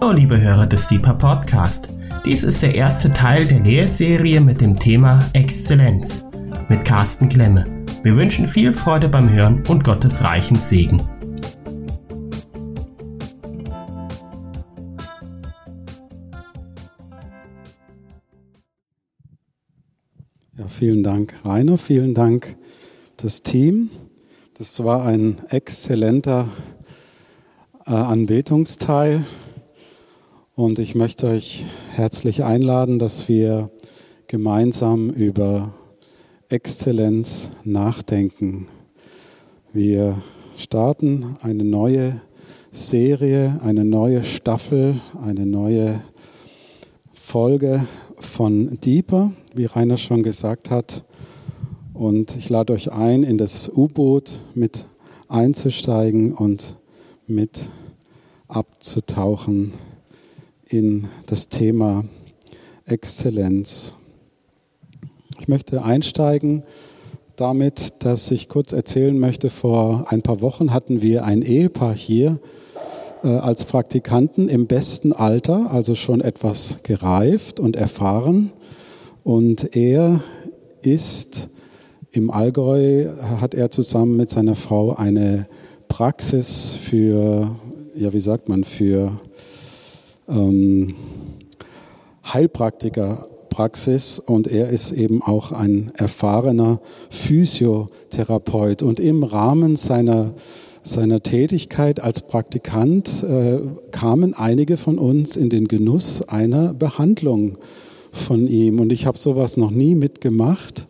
Hallo liebe Hörer des Deeper Podcast. Dies ist der erste Teil der Lehrserie mit dem Thema Exzellenz mit Carsten Klemme. Wir wünschen viel Freude beim Hören und Gottes reichen Segen. Ja, vielen Dank, Rainer. Vielen Dank, das Team. Das war ein exzellenter äh, Anbetungsteil. Und ich möchte euch herzlich einladen, dass wir gemeinsam über Exzellenz nachdenken. Wir starten eine neue Serie, eine neue Staffel, eine neue Folge von Deeper, wie Rainer schon gesagt hat. Und ich lade euch ein, in das U-Boot mit einzusteigen und mit abzutauchen in das Thema Exzellenz. Ich möchte einsteigen damit, dass ich kurz erzählen möchte, vor ein paar Wochen hatten wir ein Ehepaar hier äh, als Praktikanten im besten Alter, also schon etwas gereift und erfahren. Und er ist im Allgäu, hat er zusammen mit seiner Frau eine Praxis für, ja, wie sagt man, für ähm, Heilpraktikerpraxis und er ist eben auch ein erfahrener Physiotherapeut. Und im Rahmen seiner, seiner Tätigkeit als Praktikant äh, kamen einige von uns in den Genuss einer Behandlung von ihm. Und ich habe sowas noch nie mitgemacht.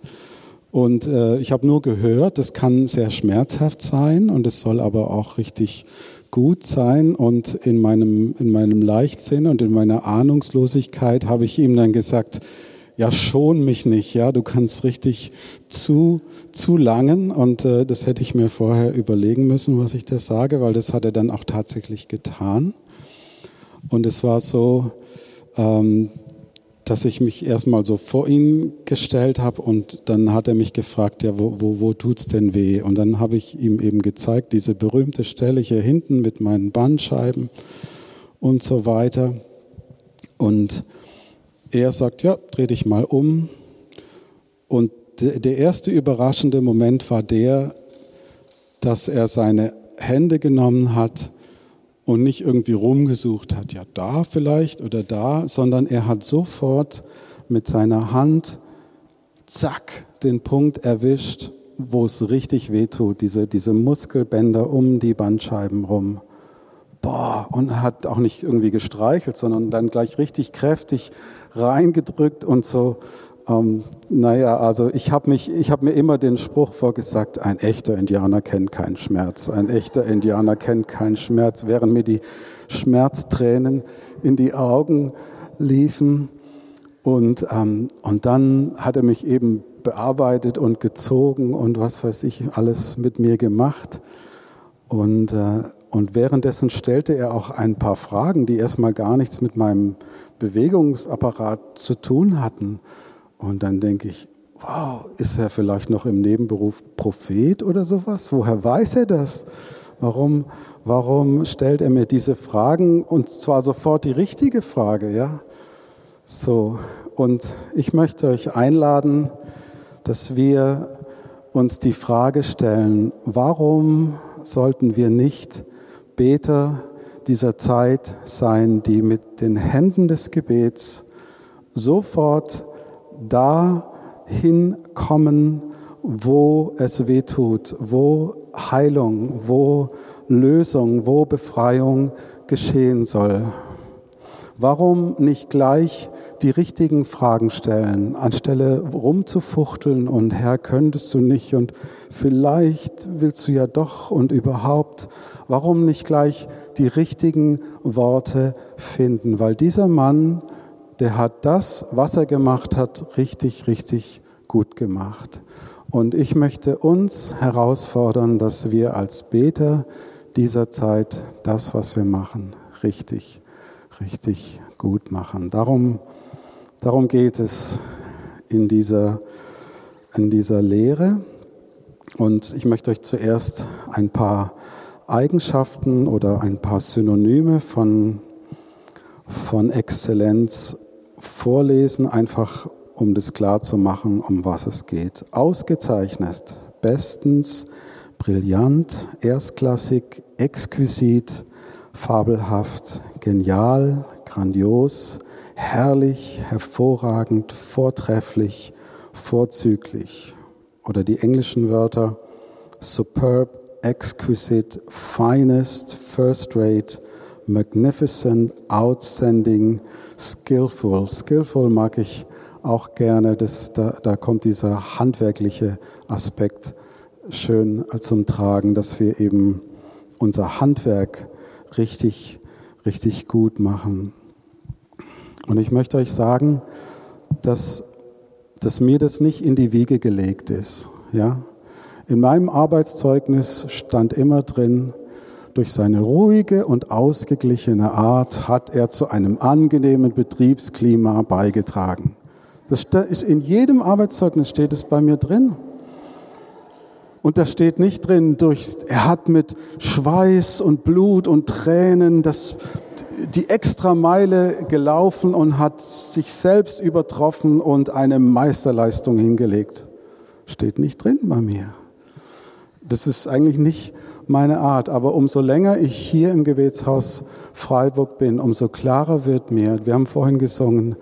Und äh, ich habe nur gehört, das kann sehr schmerzhaft sein und es soll aber auch richtig gut sein. Und in meinem, in meinem Leichtsinn und in meiner Ahnungslosigkeit habe ich ihm dann gesagt, ja, schon mich nicht, ja, du kannst richtig zu, zu langen. Und äh, das hätte ich mir vorher überlegen müssen, was ich da sage, weil das hat er dann auch tatsächlich getan. Und es war so, ähm, dass ich mich erstmal so vor ihn gestellt habe und dann hat er mich gefragt, ja, wo, wo, wo tut's denn weh? Und dann habe ich ihm eben gezeigt, diese berühmte Stelle hier hinten mit meinen Bandscheiben und so weiter. Und er sagt, ja, dreh dich mal um. Und der erste überraschende Moment war der, dass er seine Hände genommen hat und nicht irgendwie rumgesucht hat, ja da vielleicht oder da, sondern er hat sofort mit seiner Hand, zack, den Punkt erwischt, wo es richtig wehtut, diese, diese Muskelbänder um die Bandscheiben rum. Boah, und hat auch nicht irgendwie gestreichelt, sondern dann gleich richtig kräftig reingedrückt und so. Ähm, naja, also ich habe habe mir immer den Spruch vorgesagt: Ein echter Indianer kennt keinen Schmerz. Ein echter Indianer kennt keinen Schmerz. Während mir die Schmerztränen in die Augen liefen und ähm, und dann hat er mich eben bearbeitet und gezogen und was weiß ich alles mit mir gemacht und äh, und währenddessen stellte er auch ein paar Fragen, die erstmal gar nichts mit meinem Bewegungsapparat zu tun hatten. Und dann denke ich, wow, ist er vielleicht noch im Nebenberuf Prophet oder sowas? Woher weiß er das? Warum, warum stellt er mir diese Fragen und zwar sofort die richtige Frage, ja? So. Und ich möchte euch einladen, dass wir uns die Frage stellen, warum sollten wir nicht Beter dieser Zeit sein, die mit den Händen des Gebets sofort dahin kommen, wo es weh tut, wo Heilung, wo Lösung, wo Befreiung geschehen soll. Warum nicht gleich die richtigen Fragen stellen, anstelle rumzufuchteln und Herr, könntest du nicht und vielleicht willst du ja doch und überhaupt. Warum nicht gleich die richtigen Worte finden? Weil dieser Mann der hat das, was er gemacht hat, richtig, richtig gut gemacht. Und ich möchte uns herausfordern, dass wir als Beter dieser Zeit das, was wir machen, richtig, richtig gut machen. Darum, darum geht es in dieser, in dieser Lehre. Und ich möchte euch zuerst ein paar Eigenschaften oder ein paar Synonyme von von Exzellenz vorlesen, einfach um das klar zu machen, um was es geht. Ausgezeichnet, bestens, brillant, erstklassig, exquisit, fabelhaft, genial, grandios, herrlich, hervorragend, vortrefflich, vorzüglich. Oder die englischen Wörter. Superb, exquisite, finest, first rate, magnificent, outstanding, skillful. Skillful mag ich auch gerne, das, da, da kommt dieser handwerkliche Aspekt schön zum Tragen, dass wir eben unser Handwerk richtig, richtig gut machen. Und ich möchte euch sagen, dass, dass mir das nicht in die Wiege gelegt ist. Ja? In meinem Arbeitszeugnis stand immer drin, durch seine ruhige und ausgeglichene Art hat er zu einem angenehmen Betriebsklima beigetragen. Das ist in jedem Arbeitszeugnis steht es bei mir drin. Und da steht nicht drin, durch, er hat mit Schweiß und Blut und Tränen das, die extra Meile gelaufen und hat sich selbst übertroffen und eine Meisterleistung hingelegt. Steht nicht drin bei mir. Das ist eigentlich nicht meine Art. Aber umso länger ich hier im Gebetshaus Freiburg bin, umso klarer wird mir, wir haben vorhin gesungen,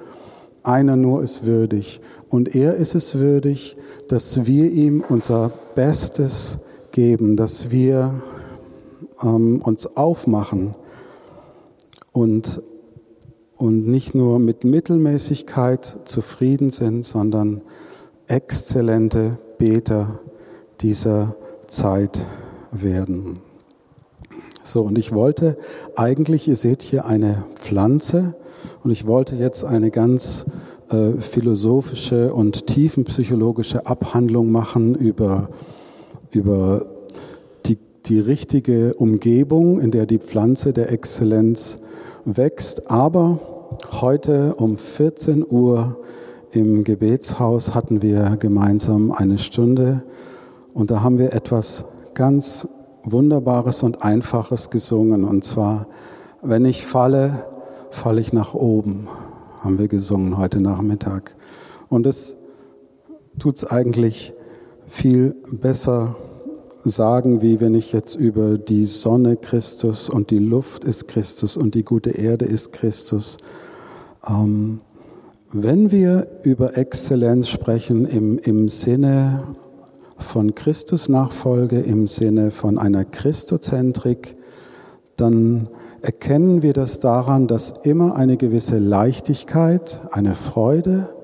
einer nur ist würdig. Und er ist es würdig, dass wir ihm unser Bestes geben, dass wir ähm, uns aufmachen und, und nicht nur mit Mittelmäßigkeit zufrieden sind, sondern exzellente Beter dieser Zeit werden. So, und ich wollte eigentlich, ihr seht hier eine Pflanze, und ich wollte jetzt eine ganz äh, philosophische und tiefenpsychologische Abhandlung machen über, über die, die richtige Umgebung, in der die Pflanze der Exzellenz wächst. Aber heute um 14 Uhr im Gebetshaus hatten wir gemeinsam eine Stunde und da haben wir etwas ganz Wunderbares und Einfaches gesungen. Und zwar, wenn ich falle, falle ich nach oben haben wir gesungen heute Nachmittag. Und es tut es eigentlich viel besser sagen, wie wenn ich jetzt über die Sonne Christus und die Luft ist Christus und die gute Erde ist Christus. Ähm, wenn wir über Exzellenz sprechen im, im Sinne von Christus-Nachfolge, im Sinne von einer Christozentrik, dann erkennen wir das daran, dass immer eine gewisse Leichtigkeit, eine Freude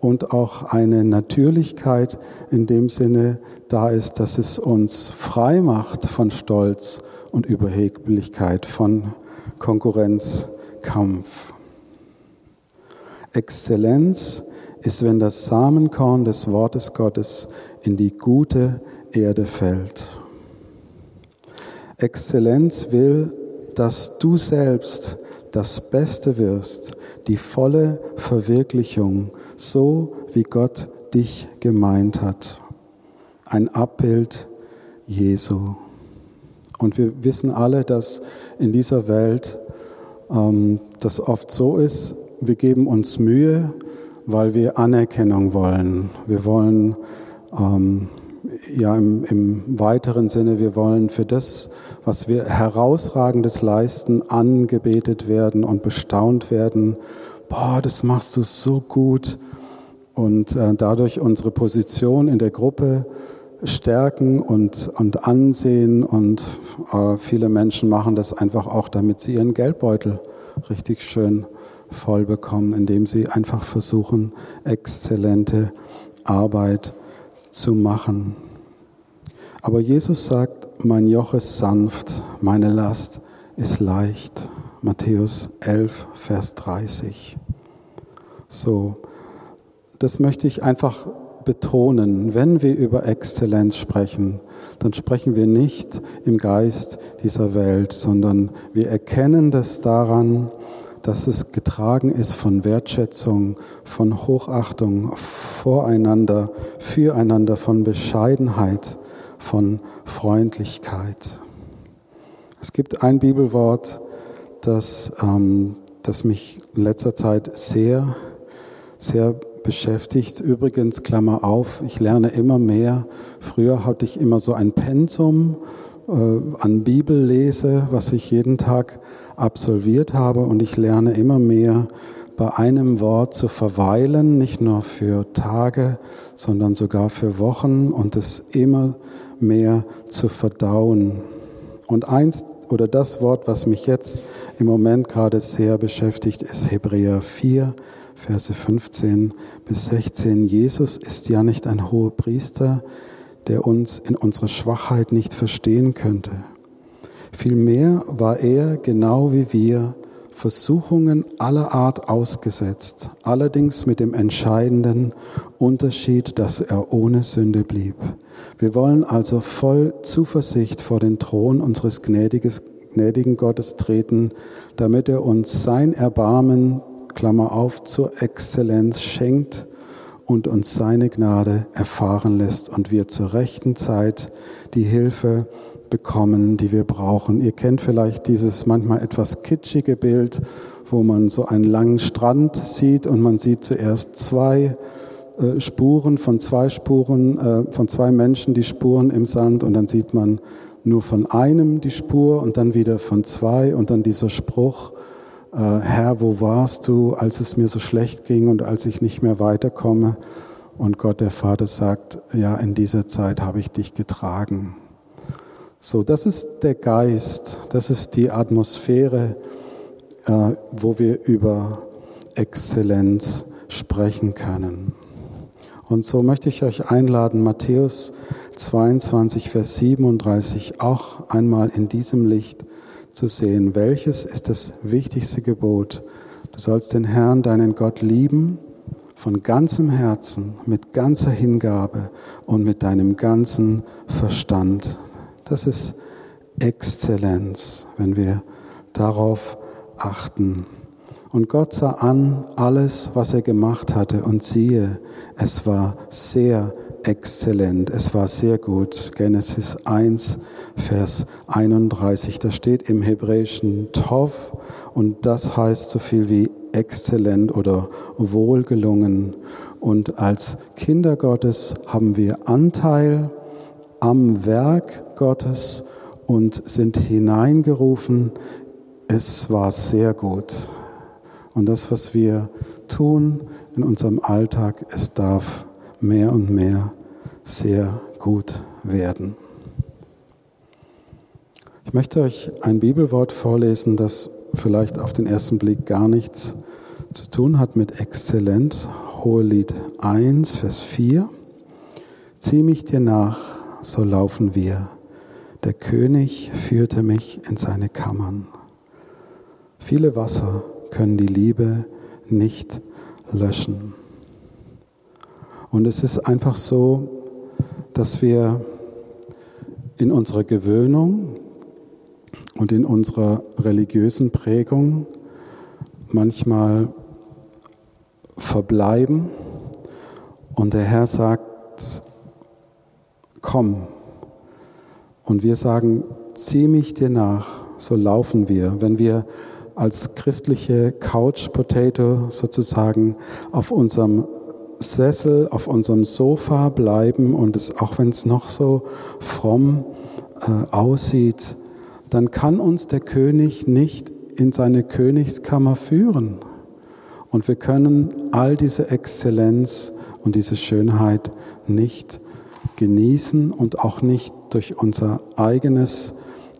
und auch eine Natürlichkeit in dem Sinne da ist, dass es uns frei macht von Stolz und Überheblichkeit, von Konkurrenzkampf. Exzellenz ist, wenn das Samenkorn des Wortes Gottes in die gute Erde fällt. Exzellenz will dass du selbst das Beste wirst, die volle Verwirklichung, so wie Gott dich gemeint hat. Ein Abbild Jesu. Und wir wissen alle, dass in dieser Welt ähm, das oft so ist, wir geben uns Mühe, weil wir Anerkennung wollen. Wir wollen ähm, ja im, im weiteren Sinne, wir wollen für das, was wir herausragendes leisten, angebetet werden und bestaunt werden. Boah, das machst du so gut. Und äh, dadurch unsere Position in der Gruppe stärken und, und ansehen. Und äh, viele Menschen machen das einfach auch, damit sie ihren Geldbeutel richtig schön voll bekommen, indem sie einfach versuchen, exzellente Arbeit zu machen. Aber Jesus sagt, mein Joch ist sanft, meine Last ist leicht. Matthäus 11, Vers 30. So, das möchte ich einfach betonen. Wenn wir über Exzellenz sprechen, dann sprechen wir nicht im Geist dieser Welt, sondern wir erkennen das daran, dass es getragen ist von Wertschätzung, von Hochachtung voreinander, füreinander, von Bescheidenheit, von Freundlichkeit. Es gibt ein Bibelwort, das ähm, das mich in letzter Zeit sehr, sehr beschäftigt. Übrigens, Klammer auf, ich lerne immer mehr. Früher hatte ich immer so ein Pensum äh, an Bibellese, was ich jeden Tag absolviert habe und ich lerne immer mehr bei einem Wort zu verweilen, nicht nur für Tage, sondern sogar für Wochen und es immer mehr zu verdauen. Und eins oder das Wort, was mich jetzt im Moment gerade sehr beschäftigt, ist Hebräer 4, Verse 15 bis 16. Jesus ist ja nicht ein hoher Priester, der uns in unserer Schwachheit nicht verstehen könnte. Vielmehr war er genau wie wir Versuchungen aller Art ausgesetzt, allerdings mit dem entscheidenden Unterschied, dass er ohne Sünde blieb. Wir wollen also voll Zuversicht vor den Thron unseres gnädigen Gottes treten, damit er uns sein Erbarmen, Klammer auf, zur Exzellenz schenkt und uns seine Gnade erfahren lässt und wir zur rechten Zeit die Hilfe bekommen, die wir brauchen. Ihr kennt vielleicht dieses manchmal etwas kitschige Bild, wo man so einen langen Strand sieht und man sieht zuerst zwei äh, Spuren von zwei Spuren, äh, von zwei Menschen die Spuren im Sand und dann sieht man nur von einem die Spur und dann wieder von zwei und dann dieser Spruch, äh, Herr, wo warst du, als es mir so schlecht ging und als ich nicht mehr weiterkomme? Und Gott, der Vater, sagt, ja, in dieser Zeit habe ich dich getragen. So, das ist der Geist, das ist die Atmosphäre, äh, wo wir über Exzellenz sprechen können. Und so möchte ich euch einladen, Matthäus 22, Vers 37 auch einmal in diesem Licht zu sehen. Welches ist das wichtigste Gebot? Du sollst den Herrn, deinen Gott, lieben von ganzem Herzen, mit ganzer Hingabe und mit deinem ganzen Verstand. Das ist Exzellenz, wenn wir darauf achten. Und Gott sah an alles, was er gemacht hatte, und siehe, es war sehr exzellent, es war sehr gut. Genesis 1, Vers 31, da steht im Hebräischen Tov, und das heißt so viel wie exzellent oder wohlgelungen. Und als Kinder Gottes haben wir Anteil am Werk Gottes und sind hineingerufen. Es war sehr gut. Und das, was wir tun in unserem Alltag, es darf mehr und mehr sehr gut werden. Ich möchte euch ein Bibelwort vorlesen, das vielleicht auf den ersten Blick gar nichts zu tun hat mit Exzellenz. Hohelied 1, Vers 4. Zieh mich dir nach, so laufen wir. Der König führte mich in seine Kammern. Viele Wasser können die Liebe nicht löschen. Und es ist einfach so, dass wir in unserer Gewöhnung und in unserer religiösen Prägung manchmal verbleiben. Und der Herr sagt, komm. Und wir sagen, zieh mich dir nach, so laufen wir. Wenn wir als christliche Couch Potato sozusagen auf unserem Sessel, auf unserem Sofa bleiben und es, auch wenn es noch so fromm äh, aussieht, dann kann uns der König nicht in seine Königskammer führen. Und wir können all diese Exzellenz und diese Schönheit nicht genießen und auch nicht durch unser eigenes,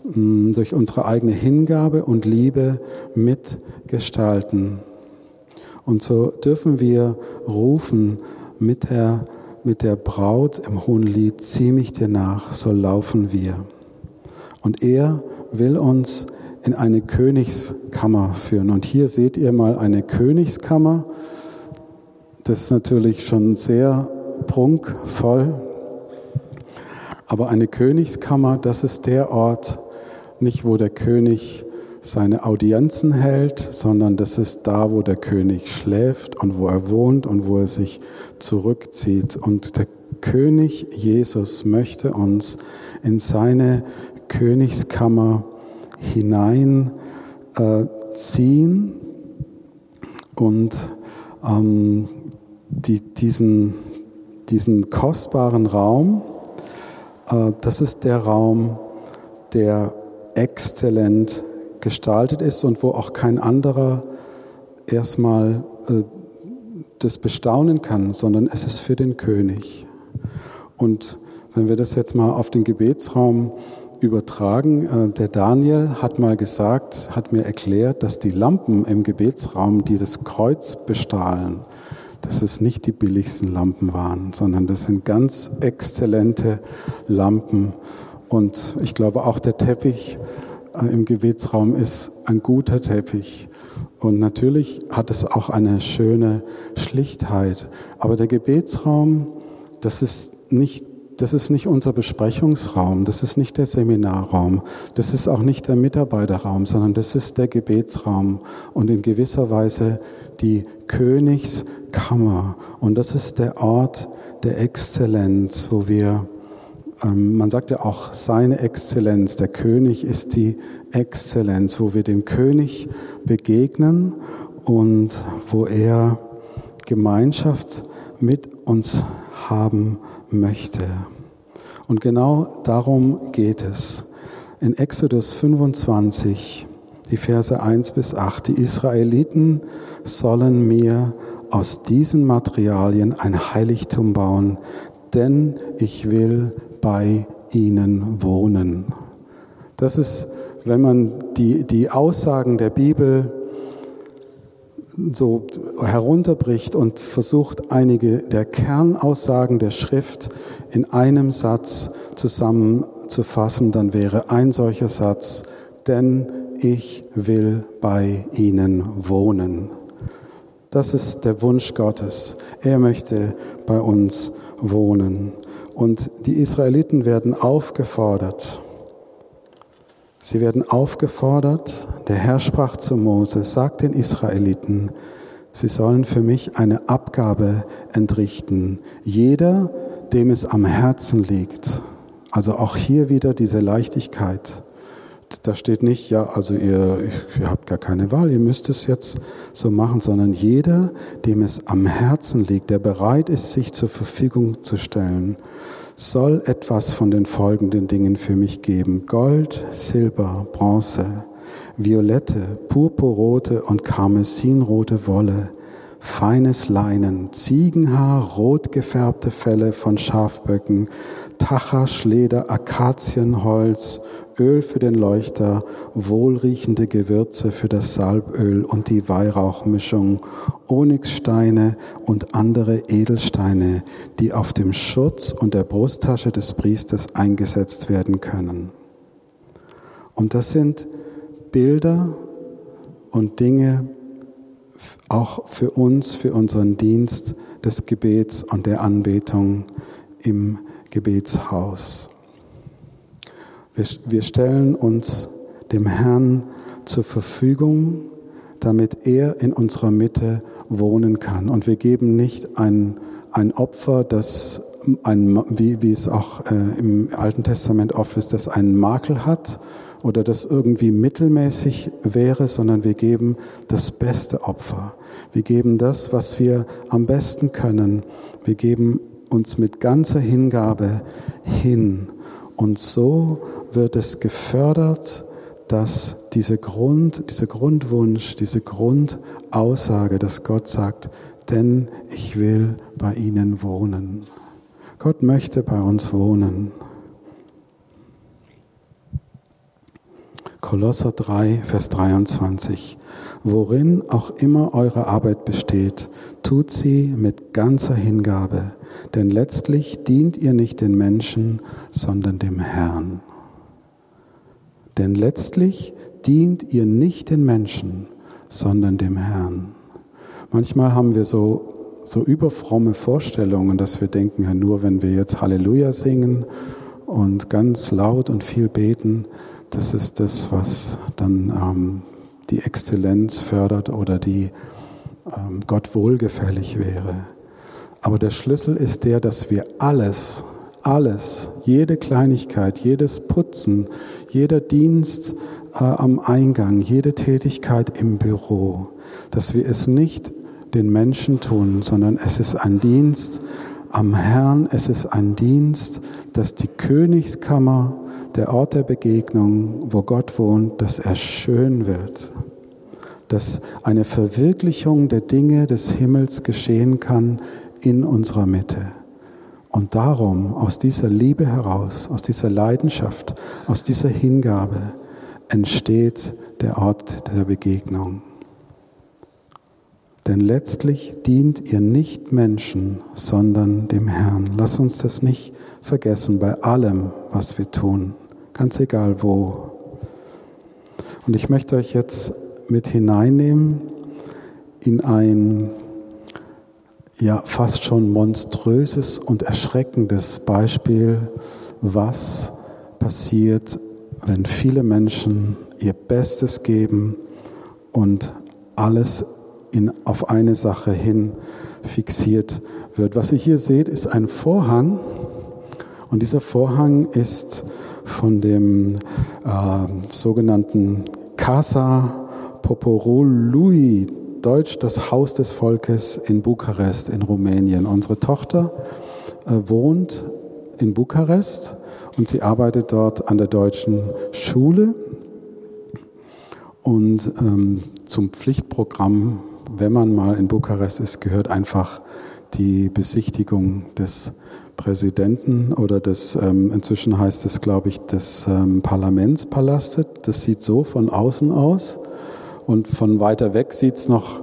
mm, durch unsere eigene Hingabe und Liebe mitgestalten. Und so dürfen wir rufen mit der, mit der Braut im Hohen Lied, zieh mich dir nach, so laufen wir. Und er will uns in eine Königskammer führen. Und hier seht ihr mal eine Königskammer. Das ist natürlich schon sehr prunkvoll. Aber eine Königskammer, das ist der Ort, nicht wo der König seine Audienzen hält, sondern das ist da, wo der König schläft und wo er wohnt und wo er sich zurückzieht. Und der König Jesus möchte uns in seine Königskammer hineinziehen, Und ähm, die, diesen, diesen kostbaren Raum, äh, das ist der Raum, der exzellent gestaltet ist und wo auch kein anderer erstmal äh, das bestaunen kann, sondern es ist für den König. Und wenn wir das jetzt mal auf den Gebetsraum übertragen, äh, der Daniel hat mal gesagt, hat mir erklärt, dass die Lampen im Gebetsraum, die das Kreuz bestahlen, dass es nicht die billigsten Lampen waren, sondern das sind ganz exzellente Lampen. Und ich glaube auch der Teppich äh, im Gebetsraum ist ein guter Teppich. Und natürlich hat es auch eine schöne Schlichtheit. Aber der Gebetsraum, das ist nicht das ist nicht unser Besprechungsraum, das ist nicht der Seminarraum, das ist auch nicht der Mitarbeiterraum, sondern das ist der Gebetsraum und in gewisser Weise die Königskammer. Und das ist der Ort der Exzellenz, wo wir ähm, man sagt ja auch seine Exzellenz, der König ist die Exzellenz, wo wir dem König begegnen und wo er Gemeinschaft mit uns haben möchte. Und genau darum geht es. In Exodus 25, die Verse 1 bis 8, die Israeliten sollen mir aus diesen Materialien ein Heiligtum bauen, denn ich will bei ihnen wohnen. Das ist, wenn man die, die Aussagen der Bibel so herunterbricht und versucht, einige der Kernaussagen der Schrift in einem Satz zusammenzufassen, dann wäre ein solcher Satz, denn ich will bei ihnen wohnen. Das ist der Wunsch Gottes. Er möchte bei uns wohnen. Und die Israeliten werden aufgefordert. Sie werden aufgefordert. Der Herr sprach zu Mose, sagt den Israeliten, sie sollen für mich eine Abgabe entrichten. Jeder, dem es am Herzen liegt. Also auch hier wieder diese Leichtigkeit. Da steht nicht, ja, also ihr, ihr habt gar keine Wahl, ihr müsst es jetzt so machen, sondern jeder, dem es am Herzen liegt, der bereit ist, sich zur Verfügung zu stellen, soll etwas von den folgenden Dingen für mich geben. Gold, Silber, Bronze, violette, purpurrote und karmesinrote Wolle, feines Leinen, Ziegenhaar, rot gefärbte Felle von Schafböcken, Tachaschleder, Akazienholz, Öl für den Leuchter, wohlriechende Gewürze für das Salböl und die Weihrauchmischung, Onyxsteine und andere Edelsteine, die auf dem Schutz und der Brusttasche des Priesters eingesetzt werden können. Und das sind Bilder und Dinge auch für uns, für unseren Dienst des Gebets und der Anbetung im Gebetshaus. Wir, wir stellen uns dem Herrn zur Verfügung, damit er in unserer Mitte wohnen kann. Und wir geben nicht ein, ein Opfer, das ein, wie, wie es auch äh, im Alten Testament oft ist, das einen Makel hat oder das irgendwie mittelmäßig wäre, sondern wir geben das beste Opfer. Wir geben das, was wir am besten können. Wir geben uns mit ganzer Hingabe hin. Und so wird es gefördert, dass diese Grund, dieser Grundwunsch, diese Grundaussage, dass Gott sagt, denn ich will bei ihnen wohnen. Gott möchte bei uns wohnen. Kolosser 3, Vers 23. Worin auch immer eure Arbeit besteht, tut sie mit ganzer Hingabe, denn letztlich dient ihr nicht den Menschen, sondern dem Herrn. Denn letztlich dient ihr nicht den Menschen, sondern dem Herrn. Manchmal haben wir so, so überfromme Vorstellungen, dass wir denken, ja, nur wenn wir jetzt Halleluja singen und ganz laut und viel beten, das ist das, was dann ähm, die Exzellenz fördert oder die ähm, Gott wohlgefällig wäre. Aber der Schlüssel ist der, dass wir alles, alles, jede Kleinigkeit, jedes Putzen, jeder Dienst äh, am Eingang, jede Tätigkeit im Büro, dass wir es nicht den Menschen tun, sondern es ist ein Dienst am Herrn, es ist ein Dienst, dass die Königskammer, der Ort der Begegnung, wo Gott wohnt, dass er schön wird, dass eine Verwirklichung der Dinge des Himmels geschehen kann in unserer Mitte. Und darum, aus dieser Liebe heraus, aus dieser Leidenschaft, aus dieser Hingabe entsteht der Ort der Begegnung. Denn letztlich dient ihr nicht Menschen, sondern dem Herrn. Lass uns das nicht vergessen bei allem, was wir tun, ganz egal wo. Und ich möchte euch jetzt mit hineinnehmen in ein ja fast schon monströses und erschreckendes Beispiel, was passiert, wenn viele Menschen ihr Bestes geben und alles in, auf eine Sache hin fixiert wird. Was ihr hier seht, ist ein Vorhang und dieser Vorhang ist von dem äh, sogenannten Casa Poporului, Deutsch das Haus des Volkes in Bukarest in Rumänien. Unsere Tochter äh, wohnt in Bukarest und sie arbeitet dort an der deutschen Schule. Und ähm, zum Pflichtprogramm wenn man mal in Bukarest ist, gehört einfach die Besichtigung des Präsidenten oder des, ähm, inzwischen heißt es, glaube ich, des ähm, Parlamentspalastes. Das sieht so von außen aus und von weiter weg sieht es noch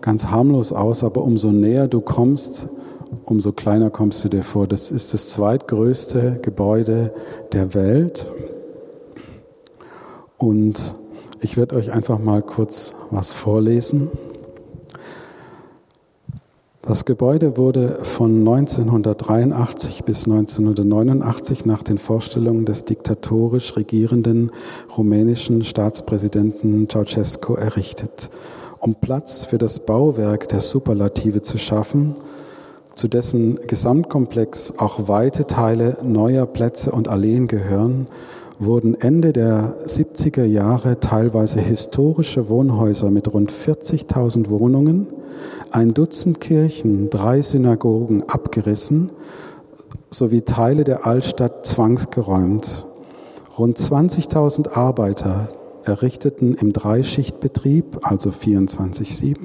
ganz harmlos aus, aber umso näher du kommst, umso kleiner kommst du dir vor. Das ist das zweitgrößte Gebäude der Welt und ich werde euch einfach mal kurz was vorlesen. Das Gebäude wurde von 1983 bis 1989 nach den Vorstellungen des diktatorisch regierenden rumänischen Staatspräsidenten Ceausescu errichtet, um Platz für das Bauwerk der Superlative zu schaffen, zu dessen Gesamtkomplex auch weite Teile neuer Plätze und Alleen gehören, wurden Ende der 70er Jahre teilweise historische Wohnhäuser mit rund 40.000 Wohnungen ein Dutzend Kirchen, drei Synagogen abgerissen sowie Teile der Altstadt zwangsgeräumt. Rund 20.000 Arbeiter errichteten im Dreischichtbetrieb, also 24-7,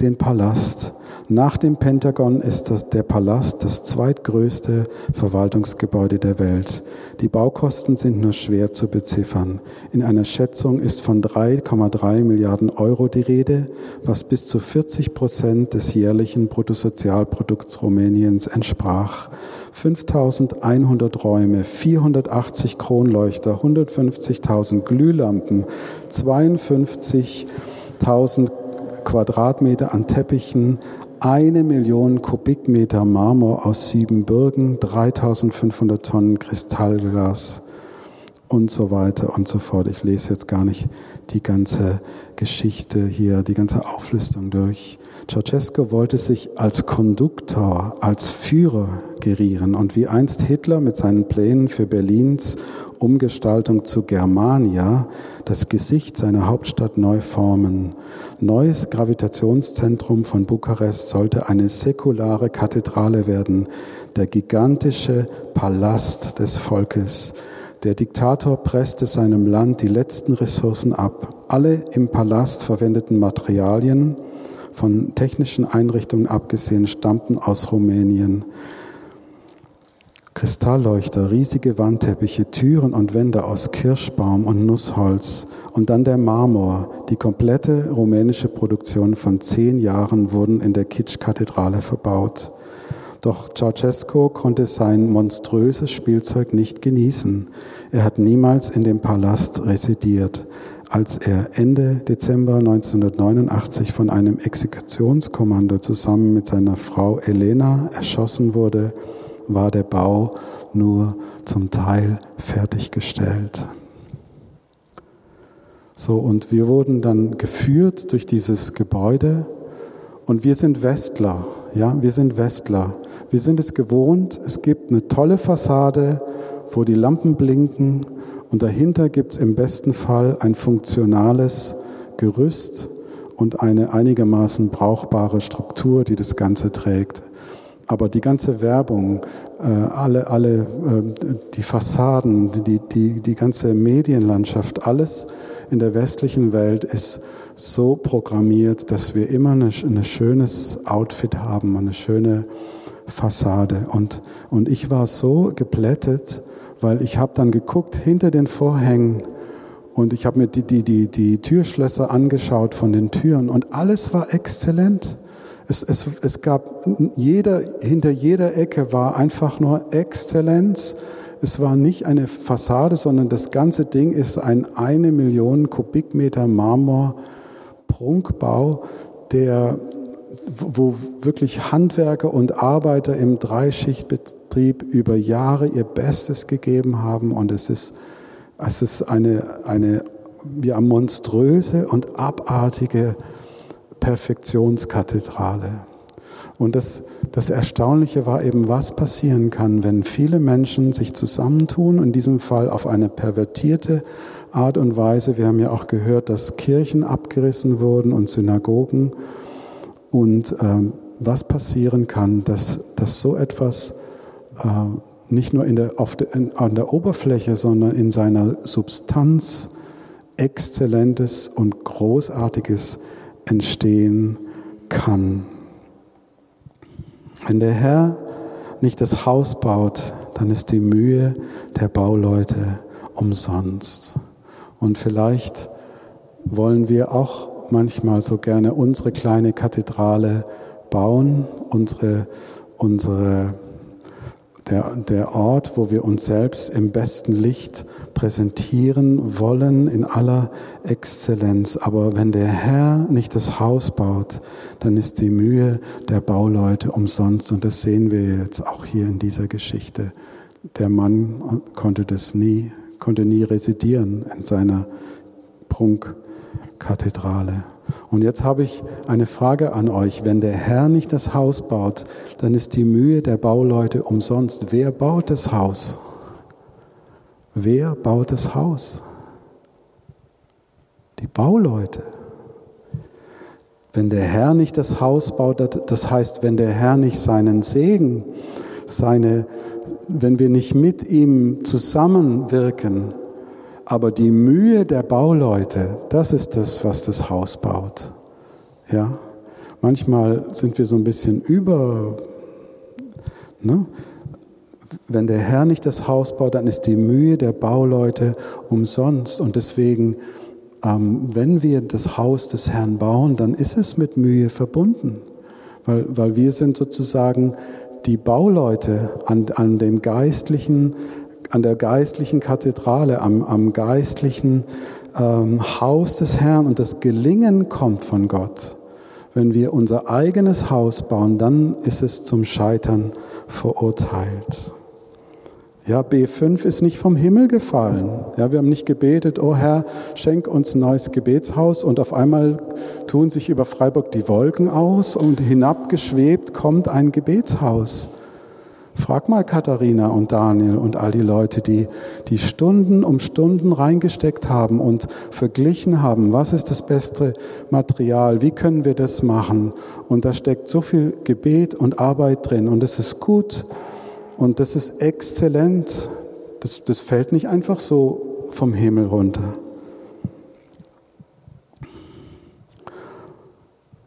den Palast nach dem Pentagon ist das, der Palast das zweitgrößte Verwaltungsgebäude der Welt. Die Baukosten sind nur schwer zu beziffern. In einer Schätzung ist von 3,3 Milliarden Euro die Rede, was bis zu 40 Prozent des jährlichen Bruttosozialprodukts Rumäniens entsprach. 5100 Räume, 480 Kronleuchter, 150.000 Glühlampen, 52.000 Quadratmeter an Teppichen, eine Million Kubikmeter Marmor aus Siebenbürgen, 3500 Tonnen Kristallglas und so weiter und so fort. Ich lese jetzt gar nicht die ganze Geschichte hier, die ganze Auflistung durch. Ceausescu wollte sich als Konduktor, als Führer gerieren und wie einst Hitler mit seinen Plänen für Berlins Umgestaltung zu Germania das Gesicht seiner Hauptstadt neu formen. Neues Gravitationszentrum von Bukarest sollte eine säkulare Kathedrale werden, der gigantische Palast des Volkes. Der Diktator presste seinem Land die letzten Ressourcen ab. Alle im Palast verwendeten Materialien, von technischen Einrichtungen abgesehen, stammten aus Rumänien. Kristallleuchter, riesige Wandteppiche, Türen und Wände aus Kirschbaum und Nussholz und dann der Marmor. Die komplette rumänische Produktion von zehn Jahren wurden in der Kitsch-Kathedrale verbaut. Doch Ceausescu konnte sein monströses Spielzeug nicht genießen. Er hat niemals in dem Palast residiert. Als er Ende Dezember 1989 von einem Exekutionskommando zusammen mit seiner Frau Elena erschossen wurde, war der Bau nur zum Teil fertiggestellt. So, und wir wurden dann geführt durch dieses Gebäude und wir sind Westler, ja, wir sind Westler. Wir sind es gewohnt, es gibt eine tolle Fassade, wo die Lampen blinken Und dahinter gibt es im besten Fall ein funktionales Gerüst und eine einigermaßen brauchbare Struktur, die das Ganze trägt. Aber die ganze Werbung, äh, alle, alle, äh, die Fassaden, die, die, die ganze Medienlandschaft, alles in der westlichen Welt ist so programmiert, dass wir immer ein schönes Outfit haben, eine schöne Fassade. Und, und ich war so geplättet, weil ich habe dann geguckt hinter den Vorhängen und ich habe mir die, die, die, die Türschlösser angeschaut von den Türen und alles war exzellent. Es, es, es gab jeder, hinter jeder Ecke war einfach nur Exzellenz. Es war nicht eine Fassade, sondern das ganze Ding ist ein eine Million Kubikmeter Marmor Prunkbau, der, wo wirklich Handwerker und Arbeiter im Dreischichtbetrieb über Jahre ihr Bestes gegeben haben. Und es ist, es ist eine, eine ja, monströse und abartige Perfektionskathedrale. Und das, das Erstaunliche war eben, was passieren kann, wenn viele Menschen sich zusammentun, in diesem Fall auf eine pervertierte Art und Weise. Wir haben ja auch gehört, dass Kirchen abgerissen wurden und Synagogen. Und ähm, was passieren kann, dass, dass so etwas äh, nicht nur in der, auf der, in, an der Oberfläche, sondern in seiner Substanz Exzellentes und Großartiges entstehen kann. Wenn der Herr nicht das Haus baut, dann ist die Mühe der Bauleute umsonst. Und vielleicht wollen wir auch manchmal so gerne unsere kleine Kathedrale bauen, unsere, unsere der, der Ort, wo wir uns selbst im besten Licht präsentieren wollen, in aller Exzellenz. Aber wenn der Herr nicht das Haus baut, dann ist die Mühe der Bauleute umsonst. Und das sehen wir jetzt auch hier in dieser Geschichte. Der Mann konnte das nie, konnte nie residieren in seiner Prunkkathedrale. Und jetzt habe ich eine Frage an euch. Wenn der Herr nicht das Haus baut, dann ist die Mühe der Bauleute umsonst. Wer baut das Haus? Wer baut das Haus? Die Bauleute. Wenn der Herr nicht das Haus baut, das heißt, wenn der Herr nicht seinen Segen, seine, wenn wir nicht mit ihm zusammenwirken, aber die Mühe der Bauleute, das ist das, was das Haus baut. Ja, manchmal sind wir so ein bisschen über. Ne? Wenn der Herr nicht das Haus baut, dann ist die Mühe der Bauleute umsonst. Und deswegen, ähm, wenn wir das Haus des Herrn bauen, dann ist es mit Mühe verbunden. Weil, weil wir sind sozusagen die Bauleute an, an dem geistlichen an der geistlichen Kathedrale, am, am geistlichen ähm, Haus des Herrn und das Gelingen kommt von Gott. Wenn wir unser eigenes Haus bauen, dann ist es zum Scheitern verurteilt. Ja, B5 ist nicht vom Himmel gefallen. Ja, wir haben nicht gebetet, oh Herr, schenk uns ein neues Gebetshaus und auf einmal tun sich über Freiburg die Wolken aus und hinabgeschwebt kommt ein Gebetshaus. Frag mal Katharina und Daniel und all die Leute, die, die Stunden um Stunden reingesteckt haben und verglichen haben, was ist das beste Material, wie können wir das machen. Und da steckt so viel Gebet und Arbeit drin und es ist gut und das ist exzellent. Das, das fällt nicht einfach so vom Himmel runter.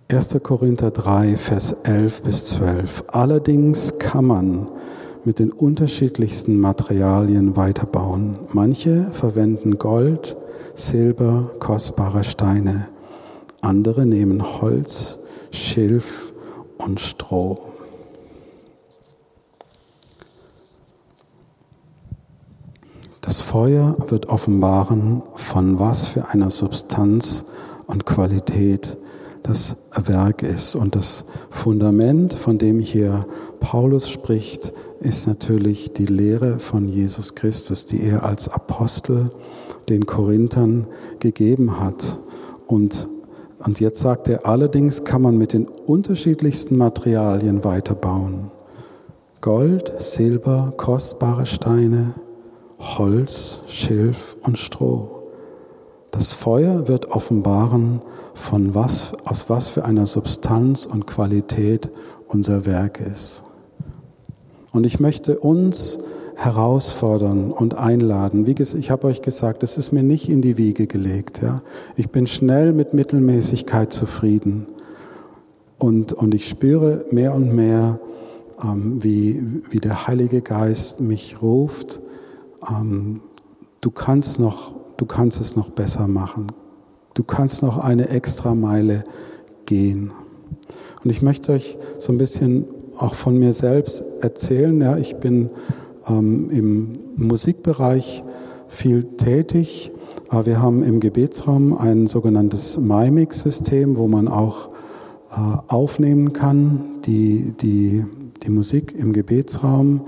1. Korinther 3, Vers 11 bis 12. Allerdings kann man mit den unterschiedlichsten Materialien weiterbauen. Manche verwenden Gold, Silber, kostbare Steine. Andere nehmen Holz, Schilf und Stroh. Das Feuer wird offenbaren, von was für einer Substanz und Qualität das Werk ist. Und das Fundament, von dem hier Paulus spricht, ist natürlich die Lehre von Jesus Christus, die er als Apostel den Korinthern gegeben hat. Und, und jetzt sagt er, allerdings kann man mit den unterschiedlichsten Materialien weiterbauen. Gold, Silber, kostbare Steine Holz, Schilf und Stroh. Das Feuer wird offenbaren, von was, aus was für einer Substanz und Qualität unser Werk ist. Und ich möchte uns herausfordern und einladen. Wie ich habe euch gesagt, es ist mir nicht in die Wiege gelegt. Ja? Ich bin schnell mit Mittelmäßigkeit zufrieden. Und, und ich spüre mehr und mehr, ähm, wie, wie der Heilige Geist mich ruft. Ähm, du kannst noch, du kannst es noch besser machen. Du kannst noch eine extra Meile gehen. Und ich möchte euch so ein bisschen auch von mir selbst erzählen. Ja, ich bin ähm, im Musikbereich viel tätig. Äh, wir haben im Gebetsraum ein sogenanntes MyMix-System, wo man auch äh, aufnehmen kann, die, die, die Musik im Gebetsraum.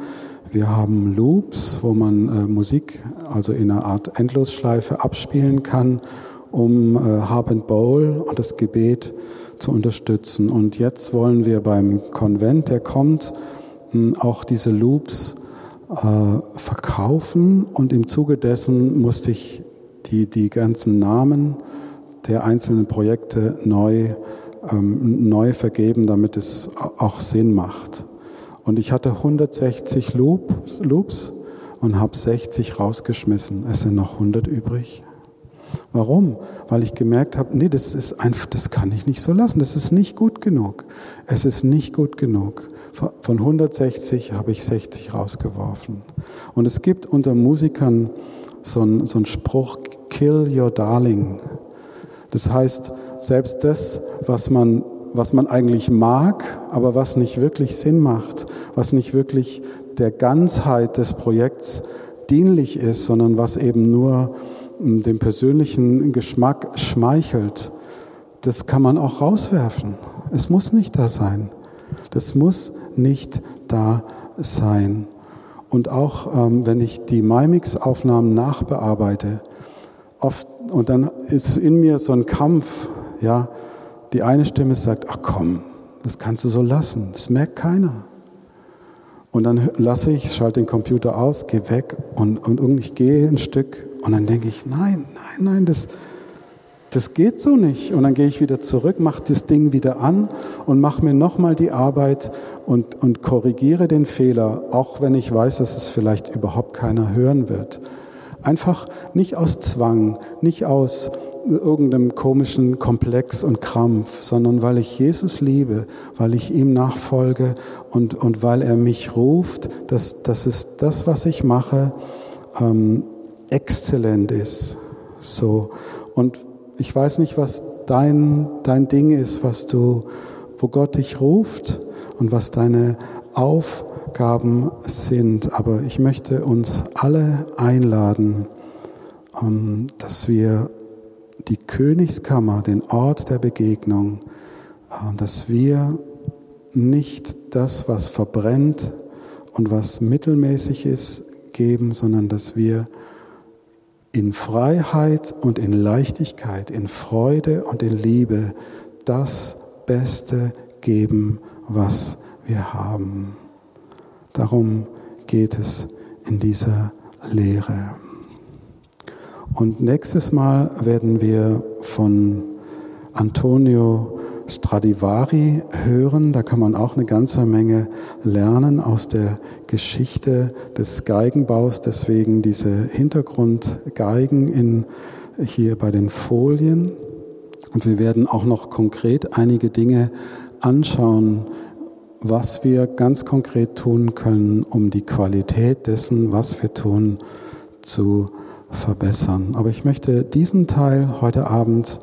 Wir haben Loops, wo man äh, Musik also in einer Art Endlosschleife abspielen kann, um äh, Harp Bowl und das Gebet zu unterstützen. Und jetzt wollen wir beim Konvent, der kommt, auch diese Loops äh, verkaufen und im Zuge dessen musste ich die, die ganzen Namen der einzelnen Projekte neu, ähm, neu vergeben, damit es auch Sinn macht. Und ich hatte 160 Loop, Loops und habe 60 rausgeschmissen. Es sind noch 100 übrig. Warum? Weil ich gemerkt habe, nee, das ist einfach, das kann ich nicht so lassen. Das ist nicht gut genug. Es ist nicht gut genug. Von 160 habe ich 60 rausgeworfen. Und es gibt unter Musikern so einen, so einen Spruch, kill your darling. Das heißt, selbst das, was man, was man eigentlich mag, aber was nicht wirklich Sinn macht, was nicht wirklich der Ganzheit des Projekts dienlich ist, sondern was eben nur dem persönlichen Geschmack schmeichelt, das kann man auch rauswerfen. Es muss nicht da sein. Das muss nicht da sein. Und auch ähm, wenn ich die MyMix-Aufnahmen nachbearbeite, oft, und dann ist in mir so ein Kampf, ja, die eine Stimme sagt, ach komm, das kannst du so lassen, das merkt keiner. Und dann lasse ich, schalte den Computer aus, gehe weg und, und ich gehe ein Stück und dann denke ich, nein, nein, nein, das, das geht so nicht. Und dann gehe ich wieder zurück, mache das Ding wieder an und mache mir nochmal die Arbeit und, und korrigiere den Fehler, auch wenn ich weiß, dass es vielleicht überhaupt keiner hören wird. Einfach nicht aus Zwang, nicht aus irgendeinem komischen Komplex und Krampf, sondern weil ich Jesus liebe, weil ich ihm nachfolge und, und weil er mich ruft, dass, das ist das, was ich mache, ähm, exzellent ist. So. Und ich weiß nicht, was dein, dein Ding ist, was du, wo Gott dich ruft und was deine Aufgaben sind. Aber ich möchte uns alle einladen, ähm, dass wir die Königskammer, den Ort der Begegnung, äh, dass wir nicht das, was verbrennt und was mittelmäßig ist, geben, sondern dass wir in Freiheit und in Leichtigkeit, in Freude und in Liebe das Beste geben, was wir haben. Darum geht es in dieser Lehre. Und nächstes Mal werden wir von Antonio Stradivari hören. Da kann man auch eine ganze Menge lernen aus der Geschichte des Geigenbaus. Deswegen diese Hintergrundgeigen in, hier bei den Folien. Und wir werden auch noch konkret einige Dinge anschauen, was wir ganz konkret tun können, um die Qualität dessen, was wir tun, zu verbessern. Aber ich möchte diesen Teil heute Abend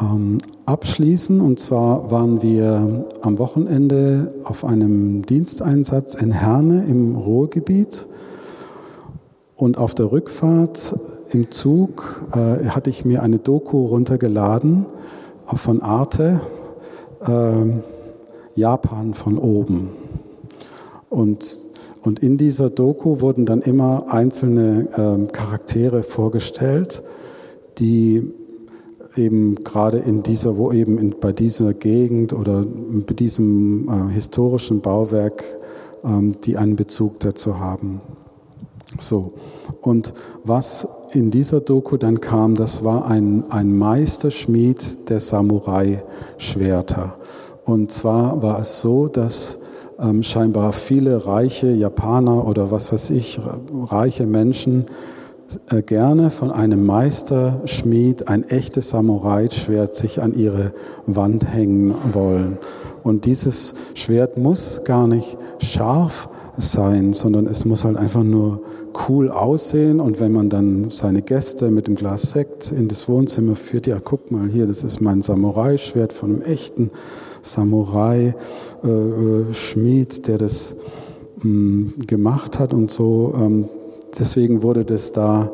ähm, abschließen. Und zwar waren wir am Wochenende auf einem Diensteinsatz in Herne im Ruhrgebiet. Und auf der Rückfahrt im Zug äh, hatte ich mir eine Doku runtergeladen von Arte, äh, Japan von oben. Und, und in dieser Doku wurden dann immer einzelne äh, Charaktere vorgestellt, die eben gerade in dieser, wo eben in, bei dieser Gegend oder bei diesem äh, historischen Bauwerk, ähm, die einen Bezug dazu haben. So. Und was in dieser Doku dann kam, das war ein, ein Meisterschmied der Samurai-Schwerter. Und zwar war es so, dass ähm, scheinbar viele reiche Japaner oder was weiß ich, reiche Menschen äh, gerne von einem Meisterschmied ein echtes Samurai-Schwert sich an ihre Wand hängen wollen. Und dieses Schwert muss gar nicht scharf sein, sondern es muss halt einfach nur cool aussehen. Und wenn man dann seine Gäste mit dem Glas Sekt in das Wohnzimmer führt, ja, guck mal hier, das ist mein Samurai-Schwert von einem echten Samurai-Schmied, äh, der das mh, mm, gemacht hat und so. Ähm, deswegen wurde das da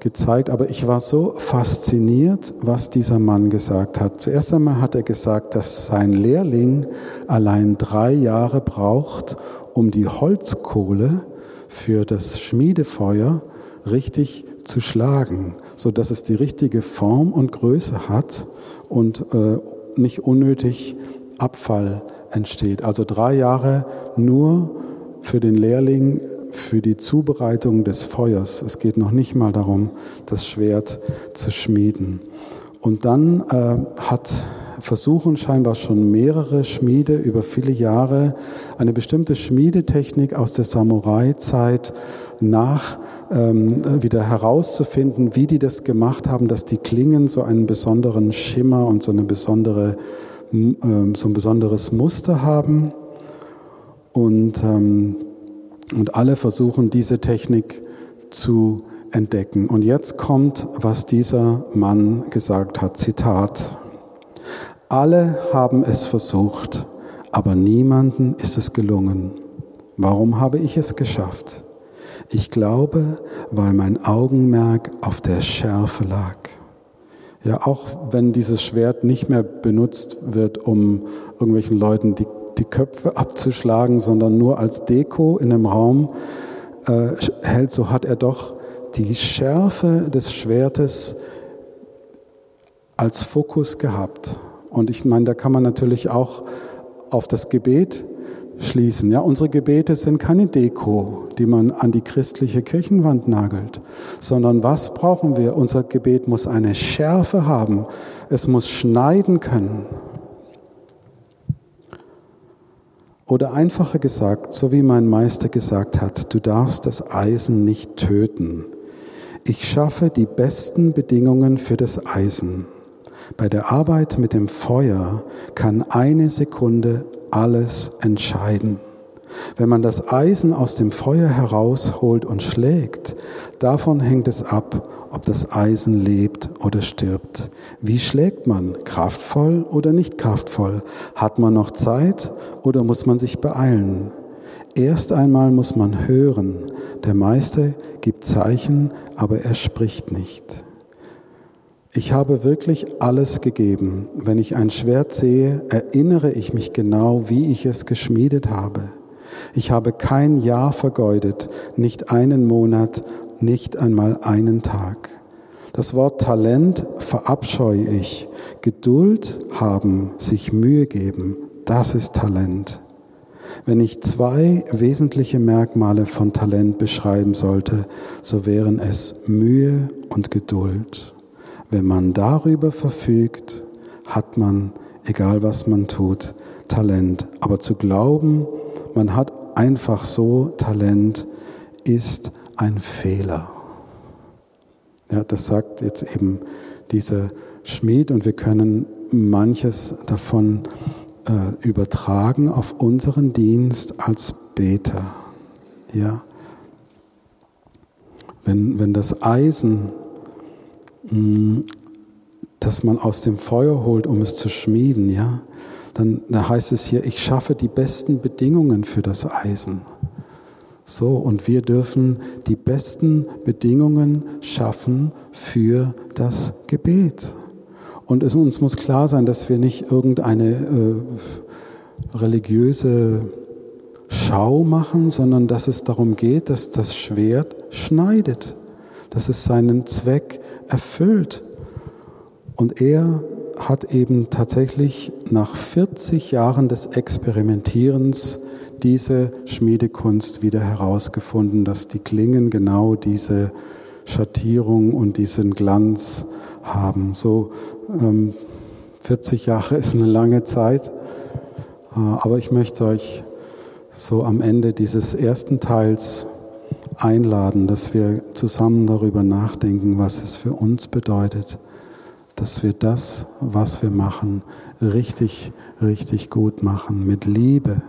gezeigt, aber ich war so fasziniert, was dieser Mann gesagt hat. Zuerst einmal hat er gesagt, dass sein Lehrling allein drei Jahre braucht, um die Holzkohle für das Schmiedefeuer richtig zu schlagen, so dass es die richtige Form und Größe hat und äh, nicht unnötig Abfall entsteht. Also drei Jahre nur für den Lehrling für die Zubereitung des Feuers. Es geht noch nicht mal darum, das Schwert zu schmieden. Und dann äh, hat versuchen scheinbar schon mehrere Schmiede über viele Jahre eine bestimmte Schmiedetechnik aus der Samurai-Zeit nach ähm, wieder herauszufinden, wie die das gemacht haben, dass die Klingen so einen besonderen Schimmer und so eine besondere äh, so ein besonderes Muster haben. Und ähm, und alle versuchen diese Technik zu entdecken. Und jetzt kommt, was dieser Mann gesagt hat. Zitat. Alle haben es versucht, aber niemanden ist es gelungen. Warum habe ich es geschafft? Ich glaube, weil mein Augenmerk auf der Schärfe lag. Ja, auch wenn dieses Schwert nicht mehr benutzt wird, um irgendwelchen Leuten die die Köpfe abzuschlagen, sondern nur als Deko in einem Raum äh, hält, so hat er doch die Schärfe des Schwertes als Fokus gehabt. Und ich meine, da kann man natürlich auch auf das Gebet schließen. Ja, unsere Gebete sind keine Deko, die man an die christliche Kirchenwand nagelt, sondern was brauchen wir? Unser Gebet muss eine Schärfe haben. Es muss schneiden können. Oder einfacher gesagt, so wie mein Meister gesagt hat, du darfst das Eisen nicht töten. Ich schaffe die besten Bedingungen für das Eisen. Bei der Arbeit mit dem Feuer kann eine Sekunde alles entscheiden. Wenn man das Eisen aus dem Feuer herausholt und schlägt, davon hängt es ab, ob das Eisen lebt oder stirbt. Wie schlägt man? Kraftvoll oder nicht kraftvoll? Hat man noch Zeit oder muss man sich beeilen? Erst einmal muss man hören. Der Meister gibt Zeichen, aber er spricht nicht. Ich habe wirklich alles gegeben. Wenn ich ein Schwert sehe, erinnere ich mich genau, wie ich es geschmiedet habe. Ich habe kein Jahr vergeudet, nicht einen Monat nicht einmal einen Tag. Das Wort Talent verabscheue ich. Geduld haben, sich Mühe geben, das ist Talent. Wenn ich zwei wesentliche Merkmale von Talent beschreiben sollte, so wären es Mühe und Geduld. Wenn man darüber verfügt, hat man, egal was man tut, Talent. Aber zu glauben, man hat einfach so Talent, ist ein Fehler. Ja, das sagt jetzt eben dieser Schmied und wir können manches davon äh, übertragen auf unseren Dienst als Beter. Ja. Wenn, wenn das Eisen, mm, das man aus dem Feuer holt, um es zu schmieden, ja, dann da heißt es hier, ich schaffe die besten Bedingungen für das Eisen. So, und wir dürfen die besten Bedingungen schaffen für das Gebet. Und es uns muss klar sein, dass wir nicht irgendeine äh, religiöse Schau machen, sondern dass es darum geht, dass das Schwert schneidet, dass es seinen Zweck erfüllt. Und er hat eben tatsächlich nach 40 Jahren des Experimentierens diese Schmiedekunst wieder herausgefunden, dass die Klingen genau diese Schattierung und diesen Glanz haben. So ähm, 40 Jahre ist eine lange Zeit, äh, aber ich möchte euch so am Ende dieses ersten Teils einladen, dass wir zusammen darüber nachdenken, was es für uns bedeutet, dass wir das, was wir machen, richtig, richtig gut machen, mit Liebe,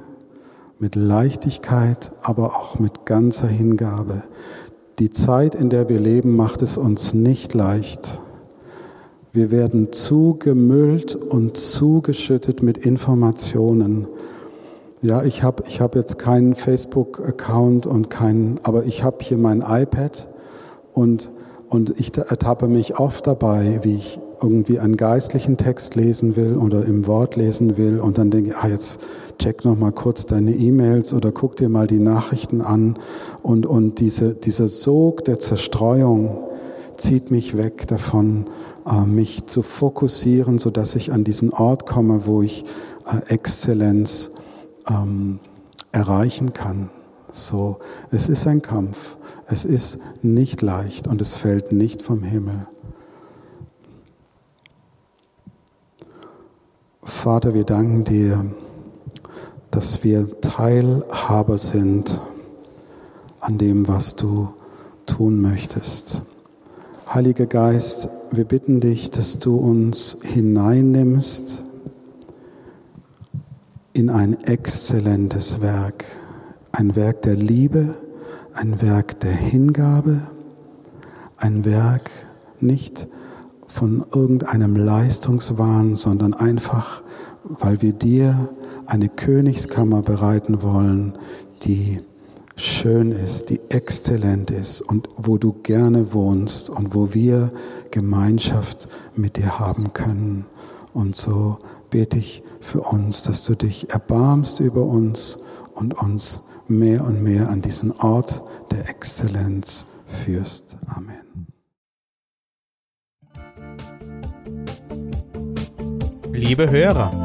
mit Leichtigkeit, aber auch mit ganzer Hingabe. Die Zeit, in der wir leben, macht es uns nicht leicht. Wir werden zugemüllt und zugeschüttet mit Informationen. Ja, ich habe ich hab jetzt keinen Facebook-Account und keinen, aber ich habe hier mein iPad und, und ich ertappe mich oft dabei, wie ich irgendwie einen geistlichen Text lesen will oder im Wort lesen will und dann denke ich, ah, jetzt check noch mal kurz deine E-Mails oder guck dir mal die Nachrichten an und, und diese, dieser Sog der Zerstreuung zieht mich weg davon, äh, mich zu fokussieren, so dass ich an diesen Ort komme, wo ich äh, Exzellenz ähm, erreichen kann. So, es ist ein Kampf. Es ist nicht leicht und es fällt nicht vom Himmel. Vater, wir danken dir, dass wir Teilhaber sind an dem, was du tun möchtest. Heiliger Geist, wir bitten dich, dass du uns hineinnimmst in ein exzellentes Werk, ein Werk der Liebe, ein Werk der Hingabe, ein Werk nicht von irgendeinem Leistungswahn, sondern einfach, weil wir dir eine Königskammer bereiten wollen, die schön ist, die exzellent ist und wo du gerne wohnst und wo wir Gemeinschaft mit dir haben können. Und so bete ich für uns, dass du dich erbarmst über uns und uns mehr und mehr an diesen Ort der Exzellenz führst. Amen. Liebe Hörer,